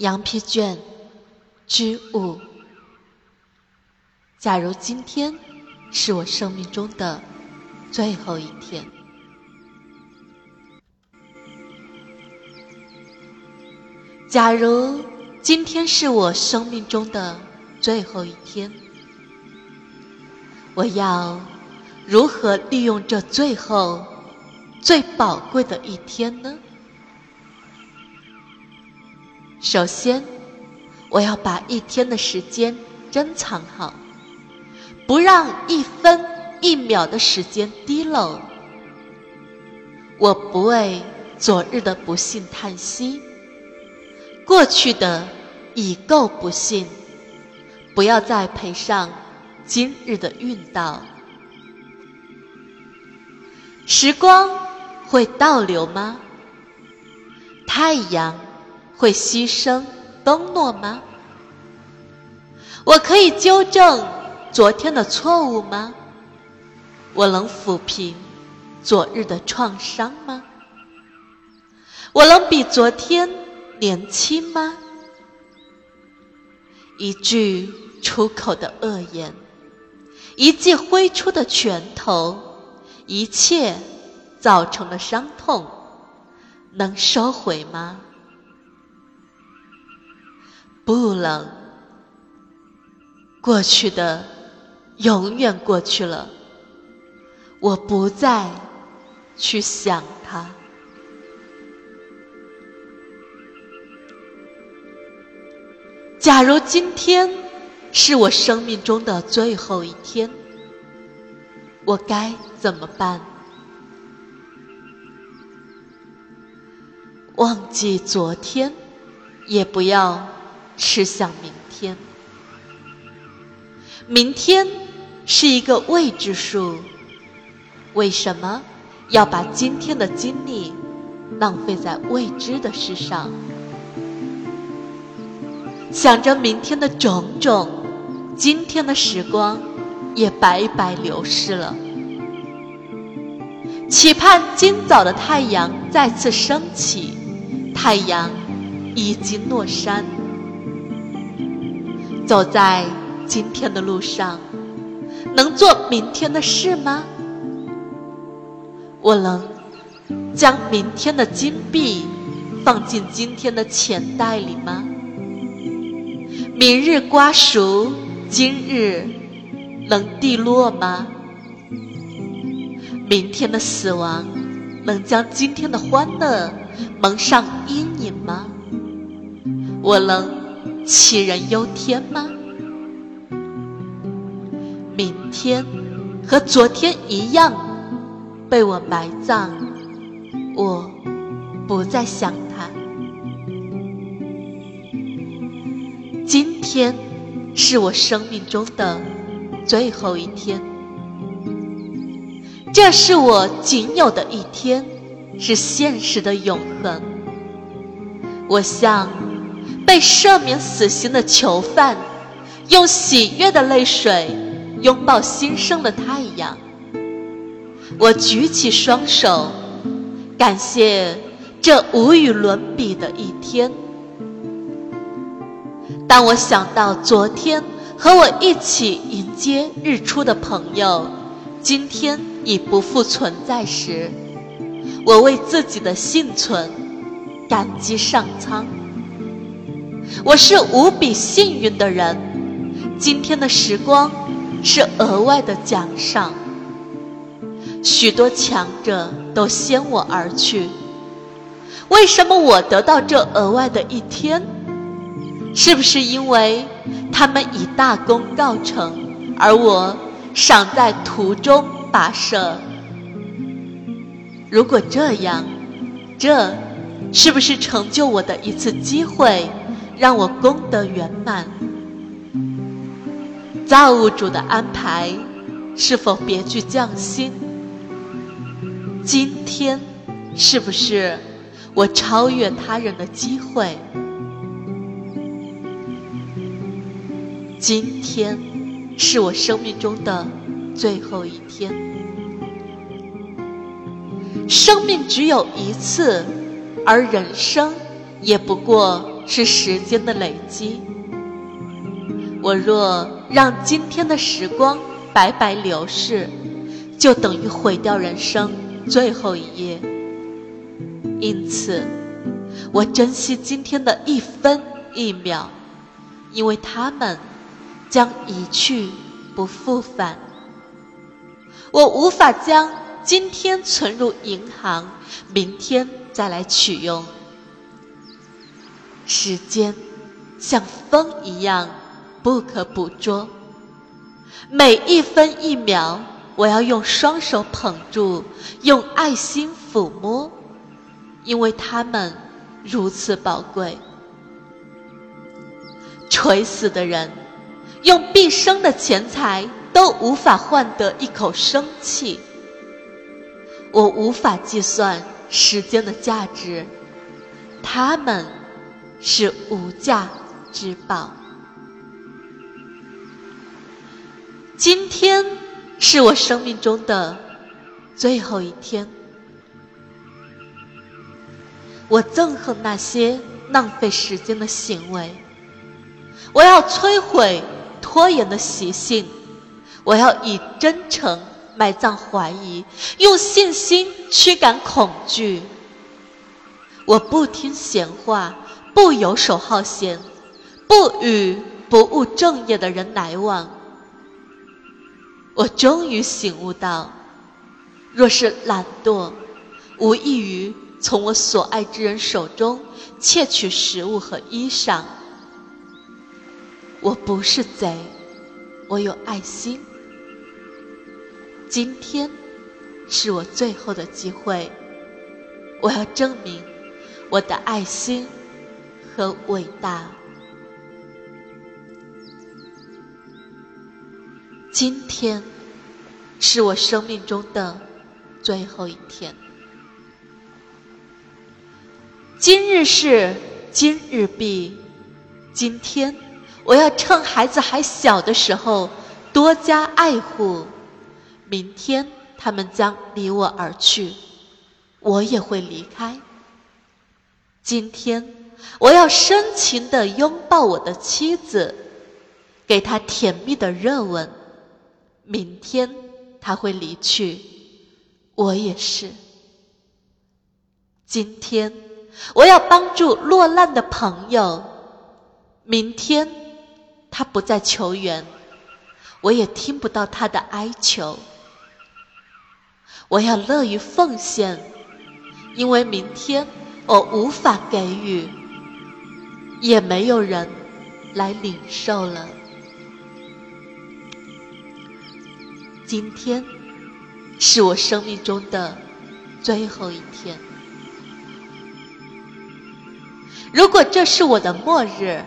羊皮卷之五。假如今天是我生命中的最后一天，假如今天是我生命中的最后一天，我要如何利用这最后最宝贵的一天呢？首先，我要把一天的时间珍藏好，不让一分一秒的时间滴漏。我不为昨日的不幸叹息，过去的已够不幸，不要再赔上今日的运道。时光会倒流吗？太阳。会牺牲东诺吗？我可以纠正昨天的错误吗？我能抚平昨日的创伤吗？我能比昨天年轻吗？一句出口的恶言，一记挥出的拳头，一切造成的伤痛，能收回吗？不能，过去的永远过去了，我不再去想它。假如今天是我生命中的最后一天，我该怎么办？忘记昨天，也不要。吃向明天，明天是一个未知数。为什么要把今天的精力浪费在未知的事上？想着明天的种种，今天的时光也白白流逝了。期盼今早的太阳再次升起，太阳已经落山。走在今天的路上，能做明天的事吗？我能将明天的金币放进今天的钱袋里吗？明日瓜熟，今日能蒂落吗？明天的死亡能将今天的欢乐蒙上阴影吗？我能。杞人忧天吗？明天和昨天一样被我埋葬，我不再想他。今天是我生命中的最后一天，这是我仅有的一天，是现实的永恒。我向。被赦免死刑的囚犯，用喜悦的泪水拥抱新生的太阳。我举起双手，感谢这无与伦比的一天。当我想到昨天和我一起迎接日出的朋友，今天已不复存在时，我为自己的幸存感激上苍。我是无比幸运的人，今天的时光是额外的奖赏。许多强者都先我而去，为什么我得到这额外的一天？是不是因为他们以大功告成，而我尚在途中跋涉？如果这样，这是不是成就我的一次机会？让我功德圆满。造物主的安排是否别具匠心？今天是不是我超越他人的机会？今天是我生命中的最后一天。生命只有一次，而人生也不过。是时间的累积。我若让今天的时光白白流逝，就等于毁掉人生最后一页。因此，我珍惜今天的一分一秒，因为他们将一去不复返。我无法将今天存入银行，明天再来取用。时间像风一样。不可捕捉，每一分一秒，我要用双手捧住，用爱心抚摸，因为它们如此宝贵。垂死的人，用毕生的钱财都无法换得一口生气。我无法计算时间的价值，他们是无价之宝。今天是我生命中的最后一天，我憎恨那些浪费时间的行为。我要摧毁拖延的习性，我要以真诚埋葬怀疑，用信心驱赶恐惧。我不听闲话，不游手好闲，不与不务正业的人来往。我终于醒悟到，若是懒惰，无异于从我所爱之人手中窃取食物和衣裳。我不是贼，我有爱心。今天是我最后的机会，我要证明我的爱心和伟大。今天是我生命中的最后一天。今日事今日毕，今天我要趁孩子还小的时候多加爱护。明天他们将离我而去，我也会离开。今天我要深情的拥抱我的妻子，给她甜蜜的热吻。明天他会离去，我也是。今天我要帮助落难的朋友，明天他不再求援，我也听不到他的哀求。我要乐于奉献，因为明天我无法给予，也没有人来领受了。今天是我生命中的最后一天。如果这是我的末日，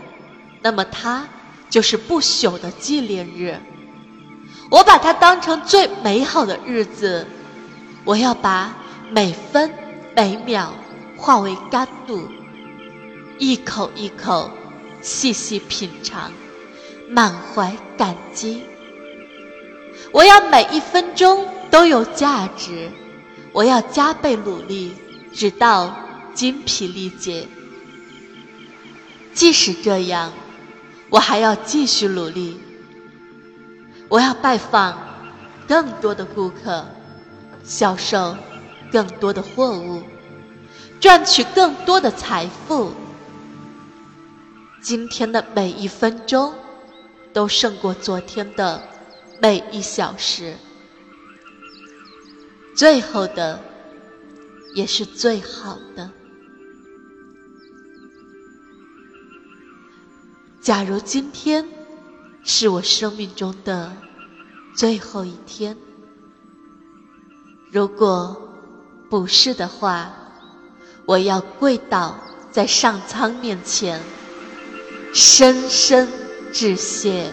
那么它就是不朽的纪念日。我把它当成最美好的日子。我要把每分每秒化为甘露，一口一口细细品尝，满怀感激。我要每一分钟都有价值，我要加倍努力，直到精疲力竭。即使这样，我还要继续努力。我要拜访更多的顾客，销售更多的货物，赚取更多的财富。今天的每一分钟，都胜过昨天的。每一小时，最后的也是最好的。假如今天是我生命中的最后一天，如果不是的话，我要跪倒在上苍面前，深深致谢。